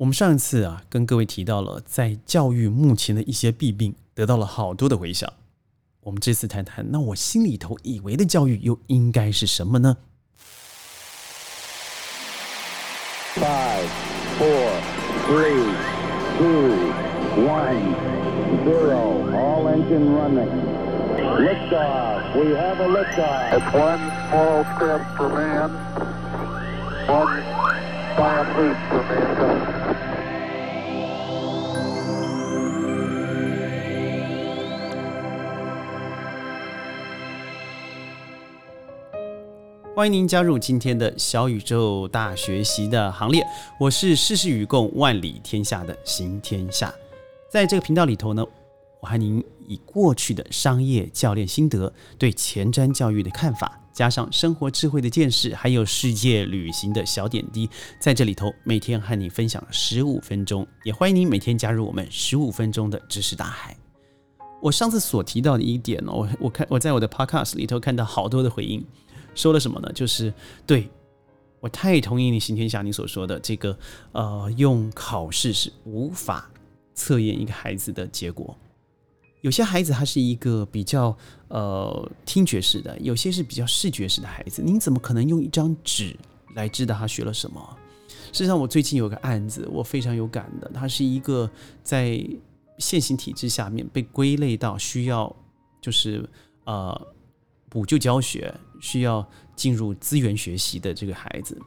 我们上一次啊，跟各位提到了在教育目前的一些弊病，得到了好多的回响。我们这次谈谈，那我心里头以为的教育又应该是什么呢？Five, four, three, two, one, zero. All engine running. Liftoff. We have a liftoff. It's one small step for man. One giant leap for mankind. 欢迎您加入今天的小宇宙大学习的行列，我是事事与共、万里天下的行天下。在这个频道里头呢，我和您以过去的商业教练心得、对前瞻教育的看法，加上生活智慧的见识，还有世界旅行的小点滴，在这里头每天和你分享十五分钟，也欢迎您每天加入我们十五分钟的知识大海。我上次所提到的一点呢，我我看我在我的 Podcast 里头看到好多的回应。说了什么呢？就是对我太同意你行天下你所说的这个，呃，用考试是无法测验一个孩子的结果。有些孩子他是一个比较呃听觉式的，有些是比较视觉式的孩子。您怎么可能用一张纸来知道他学了什么？事实上，我最近有个案子，我非常有感的。他是一个在现行体制下面被归类到需要就是呃补救教学。需要进入资源学习的这个孩子，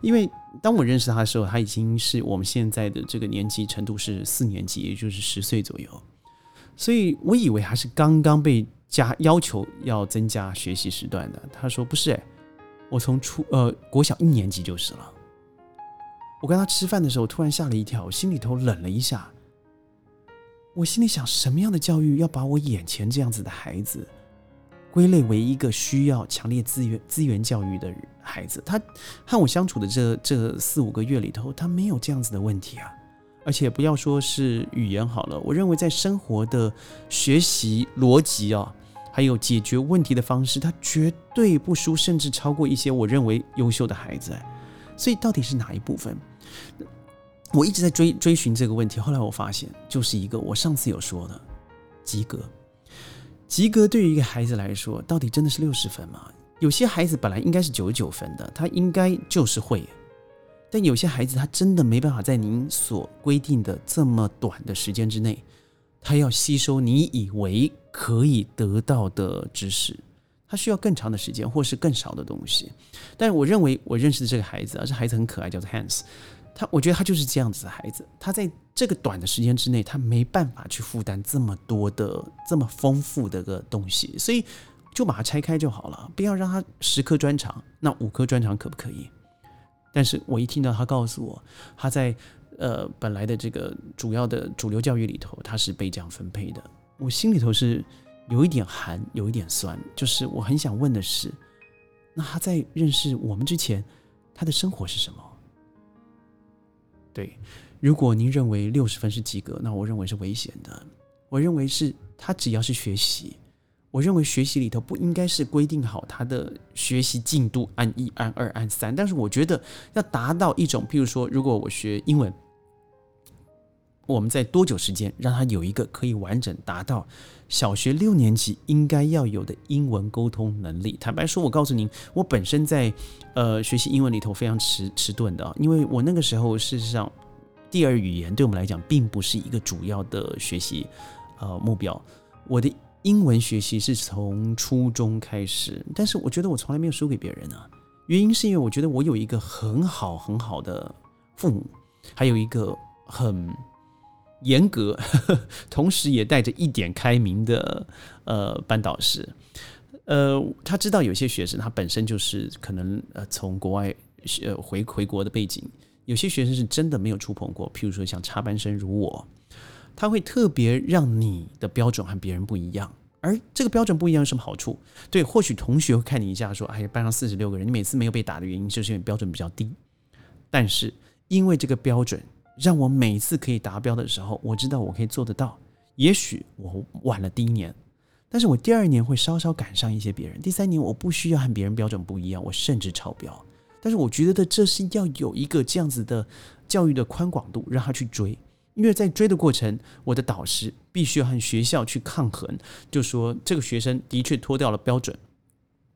因为当我认识他的时候，他已经是我们现在的这个年级程度是四年级，也就是十岁左右，所以我以为他是刚刚被加要求要增加学习时段的。他说不是，哎，我从初呃国小一年级就是了。我跟他吃饭的时候，突然吓了一跳，心里头冷了一下。我心里想，什么样的教育要把我眼前这样子的孩子？归类为一个需要强烈资源资源教育的孩子，他和我相处的这这四五个月里头，他没有这样子的问题啊。而且不要说是语言好了，我认为在生活的学习逻辑啊，还有解决问题的方式，他绝对不输，甚至超过一些我认为优秀的孩子。所以到底是哪一部分？我一直在追追寻这个问题。后来我发现，就是一个我上次有说的及格。及格对于一个孩子来说，到底真的是六十分吗？有些孩子本来应该是九十九分的，他应该就是会。但有些孩子他真的没办法在您所规定的这么短的时间之内，他要吸收你以为可以得到的知识，他需要更长的时间，或是更少的东西。但是我认为我认识的这个孩子啊，这孩子很可爱，叫做 Hans。他，我觉得他就是这样子的孩子。他在这个短的时间之内，他没办法去负担这么多的、这么丰富的个东西，所以就把它拆开就好了，不要让他十颗专长，那五颗专长可不可以？但是我一听到他告诉我，他在呃本来的这个主要的主流教育里头，他是被这样分配的，我心里头是有一点寒，有一点酸。就是我很想问的是，那他在认识我们之前，他的生活是什么？对，如果您认为六十分是及格，那我认为是危险的。我认为是他只要是学习，我认为学习里头不应该是规定好他的学习进度按一、按二、按三。但是我觉得要达到一种，譬如说，如果我学英文，我们在多久时间让他有一个可以完整达到小学六年级应该要有的英文沟通能力？坦白说，我告诉您，我本身在。呃，学习英文里头非常迟迟钝的，因为我那个时候事实上，第二语言对我们来讲并不是一个主要的学习呃目标。我的英文学习是从初中开始，但是我觉得我从来没有输给别人啊。原因是因为我觉得我有一个很好很好的父母，还有一个很严格，同时也带着一点开明的呃班导师。呃，他知道有些学生他本身就是可能呃从国外呃回回国的背景，有些学生是真的没有触碰过，譬如说像插班生如我，他会特别让你的标准和别人不一样，而这个标准不一样有什么好处？对，或许同学会看你一下说，哎，班上四十六个人，你每次没有被打的原因就是因为标准比较低，但是因为这个标准让我每次可以达标的时候，我知道我可以做得到，也许我晚了第一年。但是我第二年会稍稍赶上一些别人，第三年我不需要和别人标准不一样，我甚至超标。但是我觉得这是要有一个这样子的教育的宽广度，让他去追。因为在追的过程，我的导师必须要和学校去抗衡，就说这个学生的确脱掉了标准，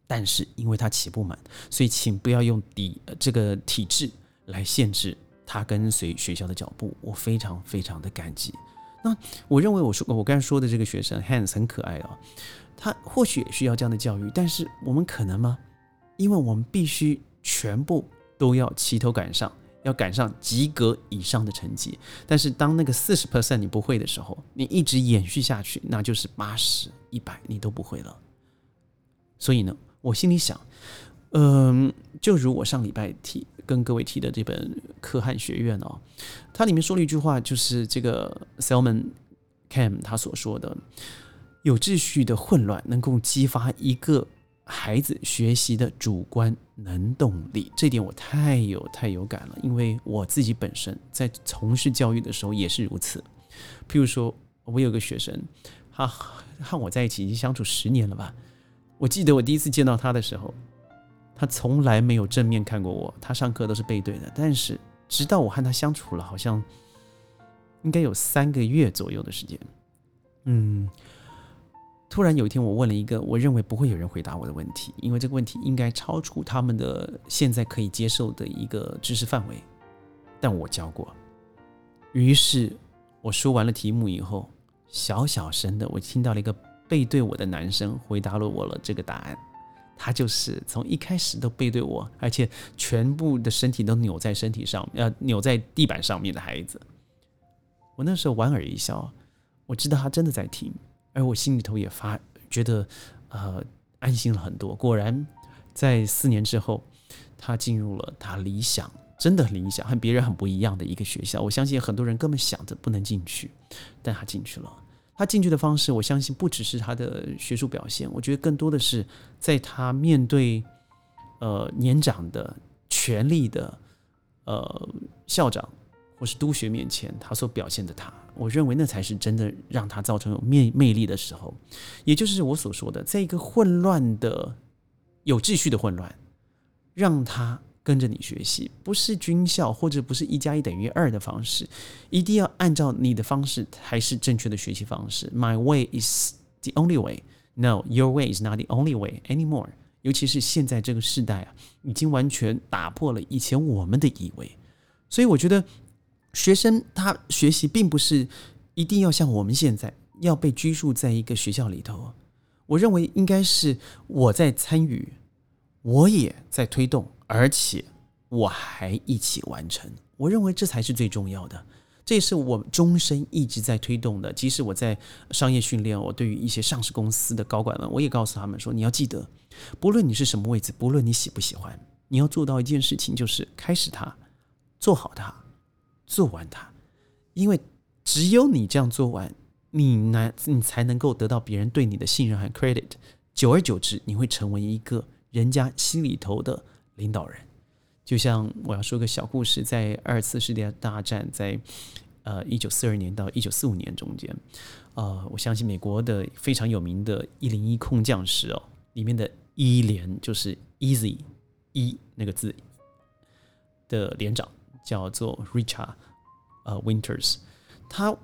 但是因为他起步慢，所以请不要用底这个体制来限制他跟随学校的脚步。我非常非常的感激。那我认为我说我刚才说的这个学生 Hans 很可爱啊，他或许也需要这样的教育，但是我们可能吗？因为我们必须全部都要齐头赶上。要赶上及格以上的成绩，但是当那个四十 percent 你不会的时候，你一直延续下去，那就是八十一百你都不会了。所以呢，我心里想，嗯，就如我上礼拜提跟各位提的这本《可汗学院》哦，它里面说了一句话，就是这个 Selman Cam 他所说的，有秩序的混乱能够激发一个。孩子学习的主观能动力，这点我太有太有感了，因为我自己本身在从事教育的时候也是如此。譬如说，我有个学生，他和我在一起已经相处十年了吧？我记得我第一次见到他的时候，他从来没有正面看过我，他上课都是背对的。但是直到我和他相处了，好像应该有三个月左右的时间，嗯。突然有一天，我问了一个我认为不会有人回答我的问题，因为这个问题应该超出他们的现在可以接受的一个知识范围，但我教过。于是我说完了题目以后，小小声的我听到了一个背对我的男生回答了我了这个答案，他就是从一开始都背对我，而且全部的身体都扭在身体上，呃，扭在地板上面的孩子。我那时候莞尔一笑，我知道他真的在听。而我心里头也发觉得，呃，安心了很多。果然，在四年之后，他进入了他理想，真的理想，和别人很不一样的一个学校。我相信很多人根本想着不能进去，但他进去了。他进去的方式，我相信不只是他的学术表现，我觉得更多的是在他面对呃年长的、权力的呃校长。或是督学面前，他所表现的他，我认为那才是真的让他造成有魅魅力的时候，也就是我所说的，在一个混乱的、有秩序的混乱，让他跟着你学习，不是军校或者不是一加一等于二的方式，一定要按照你的方式才是正确的学习方式。My way is the only way. No, your way is not the only way anymore. 尤其是现在这个时代啊，已经完全打破了以前我们的以为，所以我觉得。学生他学习并不是一定要像我们现在要被拘束在一个学校里头，我认为应该是我在参与，我也在推动，而且我还一起完成。我认为这才是最重要的，这也是我终身一直在推动的。即使我在商业训练，我对于一些上市公司的高管们，我也告诉他们说：你要记得，不论你是什么位置，不论你喜不喜欢，你要做到一件事情，就是开始它，做好它。做完它，因为只有你这样做完，你难你才能够得到别人对你的信任和 credit。久而久之，你会成为一个人家心里头的领导人。就像我要说个小故事，在二次世界大战，在呃一九四二年到一九四五年中间，呃，我相信美国的非常有名的一零一空降师哦，里面的一连就是 easy 一那个字的连长。叫做 Richard，呃，Winters，他，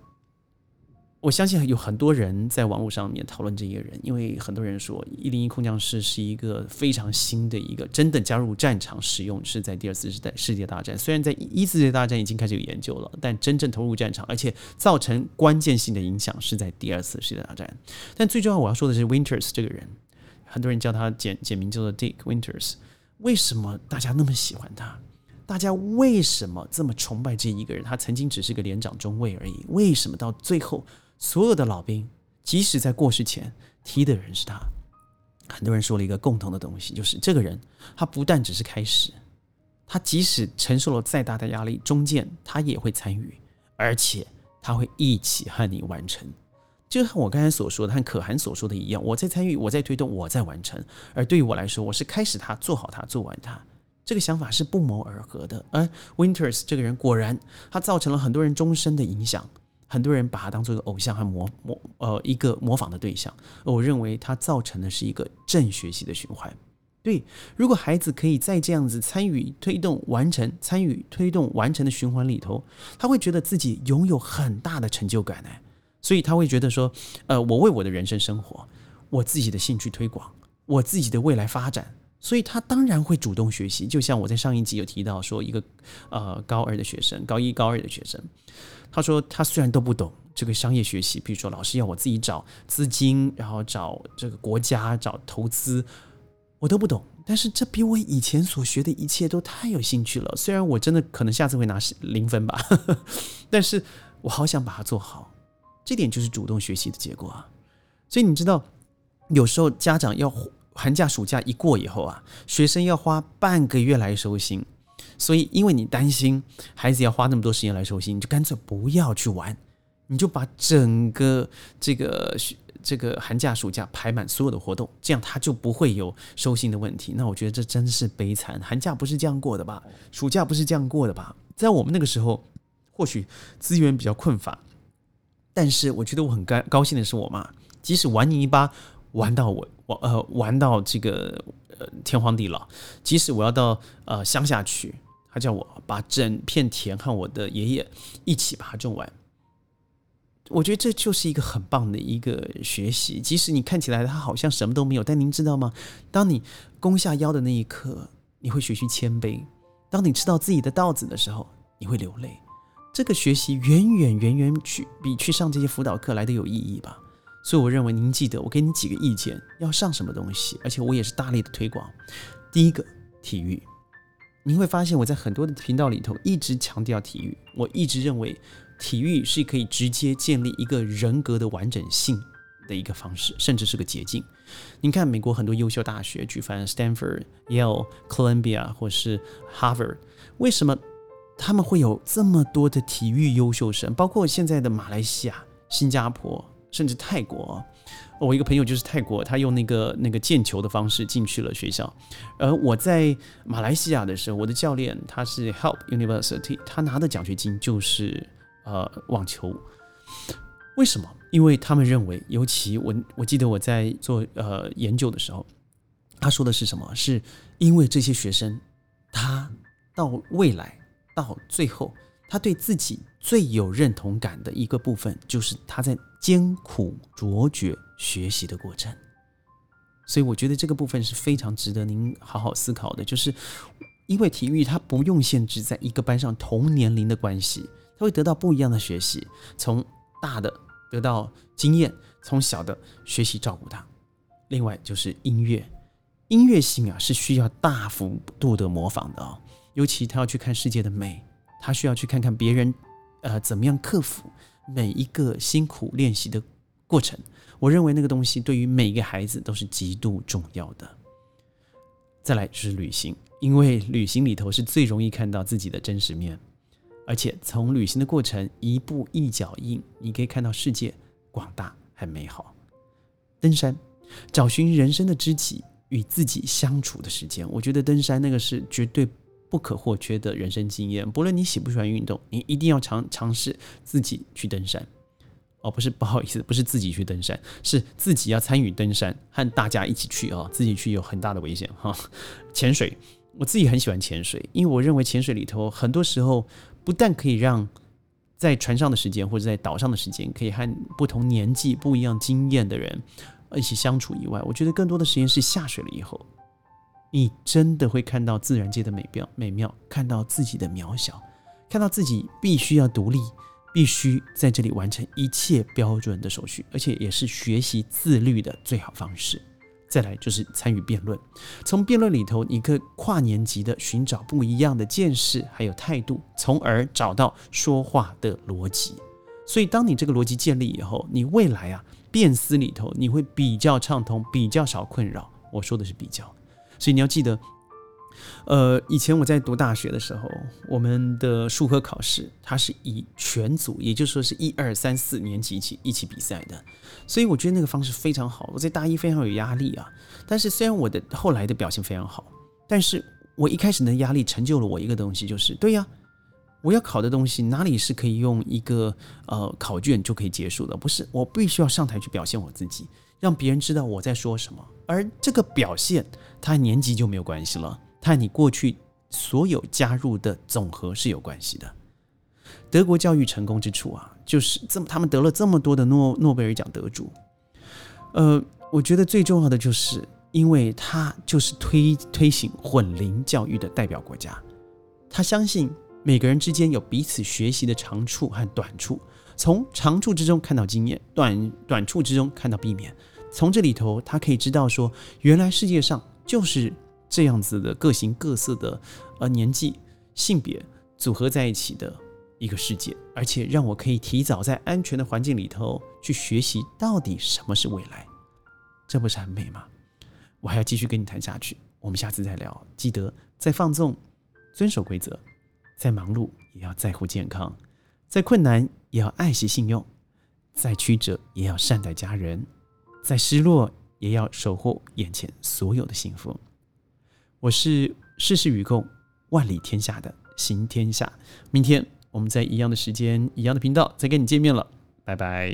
我相信有很多人在网络上面讨论这一个人，因为很多人说一零一空降师是一个非常新的一个，真的加入战场使用是在第二次世代世界大战，虽然在一次世界大战已经开始有研究了，但真正投入战场，而且造成关键性的影响是在第二次世界大战。但最重要我要说的是 Winters 这个人，很多人叫他简简名叫做 Dick Winters，为什么大家那么喜欢他？大家为什么这么崇拜这一个人？他曾经只是个连长中尉而已。为什么到最后，所有的老兵，即使在过世前踢的人是他？很多人说了一个共同的东西，就是这个人，他不但只是开始，他即使承受了再大的压力，中间他也会参与，而且他会一起和你完成。就像我刚才所说的，和可汗所说的一样，我在参与，我在推动，我在完成。而对于我来说，我是开始他，做好他，做完他。这个想法是不谋而合的，而 Winters 这个人果然，他造成了很多人终身的影响，很多人把他当做一个偶像和模模呃一个模仿的对象。我认为他造成的是一个正学习的循环，对，如果孩子可以在这样子参与推动完成、参与推动完成的循环里头，他会觉得自己拥有很大的成就感呢。所以他会觉得说，呃，我为我的人生生活，我自己的兴趣推广，我自己的未来发展，所以他当然会主动学习。就像我在上一集有提到说，一个呃高二的学生，高一高二的学生，他说他虽然都不懂这个商业学习，比如说老师要我自己找资金，然后找这个国家找投资。我都不懂，但是这比我以前所学的一切都太有兴趣了。虽然我真的可能下次会拿 零分吧，但是我好想把它做好。这点就是主动学习的结果啊。所以你知道，有时候家长要寒假暑假一过以后啊，学生要花半个月来收心。所以因为你担心孩子要花那么多时间来收心，你就干脆不要去玩，你就把整个这个。这个寒假暑假排满所有的活动，这样他就不会有收心的问题。那我觉得这真是悲惨。寒假不是这样过的吧？暑假不是这样过的吧？在我们那个时候，或许资源比较困乏，但是我觉得我很高高兴的是，我妈即使玩泥巴玩到我我呃玩到这个呃天荒地老，即使我要到呃乡下去，他叫我把整片田和我的爷爷一起把它种完。我觉得这就是一个很棒的一个学习，即使你看起来他好像什么都没有，但您知道吗？当你弓下腰的那一刻，你会学习谦卑；当你吃到自己的稻子的时候，你会流泪。这个学习远远远远去比去上这些辅导课来的有意义吧。所以我认为您记得我给你几个意见，要上什么东西，而且我也是大力的推广。第一个，体育。您会发现我在很多的频道里头一直强调体育，我一直认为。体育是可以直接建立一个人格的完整性的一个方式，甚至是个捷径。您看，美国很多优秀大学，举凡 Stanford、Yale、Columbia 或是 Harvard，为什么他们会有这么多的体育优秀生？包括现在的马来西亚、新加坡，甚至泰国。我一个朋友就是泰国，他用那个那个毽球的方式进去了学校。而我在马来西亚的时候，我的教练他是 Help University，他拿的奖学金就是。呃，网球，为什么？因为他们认为，尤其我我记得我在做呃研究的时候，他说的是什么？是因为这些学生，他到未来到最后，他对自己最有认同感的一个部分，就是他在艰苦卓绝学习的过程。所以我觉得这个部分是非常值得您好好思考的，就是因为体育它不用限制在一个班上同年龄的关系。他会得到不一样的学习，从大的得到经验，从小的学习照顾他。另外就是音乐，音乐性啊是需要大幅度的模仿的哦。尤其他要去看世界的美，他需要去看看别人呃怎么样克服每一个辛苦练习的过程。我认为那个东西对于每一个孩子都是极度重要的。再来就是旅行，因为旅行里头是最容易看到自己的真实面。而且从旅行的过程一步一脚印，你可以看到世界广大和美好。登山，找寻人生的知己与自己相处的时间，我觉得登山那个是绝对不可或缺的人生经验。不论你喜不喜欢运动，你一定要尝尝试自己去登山。哦，不是，不好意思，不是自己去登山，是自己要参与登山，和大家一起去啊。自己去有很大的危险哈。潜水，我自己很喜欢潜水，因为我认为潜水里头很多时候。不但可以让在船上的时间或者在岛上的时间可以和不同年纪、不一样经验的人一起相处以外，我觉得更多的时间是下水了以后，你真的会看到自然界的美妙，美妙，看到自己的渺小，看到自己必须要独立，必须在这里完成一切标准的手续，而且也是学习自律的最好方式。再来就是参与辩论，从辩论里头，你可以跨年级的寻找不一样的见识，还有态度，从而找到说话的逻辑。所以，当你这个逻辑建立以后，你未来啊辩思里头，你会比较畅通，比较少困扰。我说的是比较，所以你要记得。呃，以前我在读大学的时候，我们的数科考试，它是以全组，也就是说是一二三四年级一起一起比赛的，所以我觉得那个方式非常好。我在大一非常有压力啊，但是虽然我的后来的表现非常好，但是我一开始的压力成就了我一个东西，就是对呀，我要考的东西哪里是可以用一个呃考卷就可以结束的？不是，我必须要上台去表现我自己。让别人知道我在说什么。而这个表现，它年级就没有关系了，它和你过去所有加入的总和是有关系的。德国教育成功之处啊，就是这么他们得了这么多的诺诺贝尔奖得主。呃，我觉得最重要的就是，因为他就是推推行混龄教育的代表国家，他相信每个人之间有彼此学习的长处和短处，从长处之中看到经验，短短处之中看到避免，从这里头他可以知道说，原来世界上就是这样子的各形各色的呃年纪、性别组合在一起的。一个世界，而且让我可以提早在安全的环境里头去学习到底什么是未来，这不是很美吗？我还要继续跟你谈下去，我们下次再聊。记得在放纵，遵守规则，在忙碌也要在乎健康，在困难也要爱惜信用，在曲折也要善待家人，再失落也要守护眼前所有的幸福。我是世事与共，万里天下的行天下。明天。我们在一样的时间、一样的频道再跟你见面了，拜拜。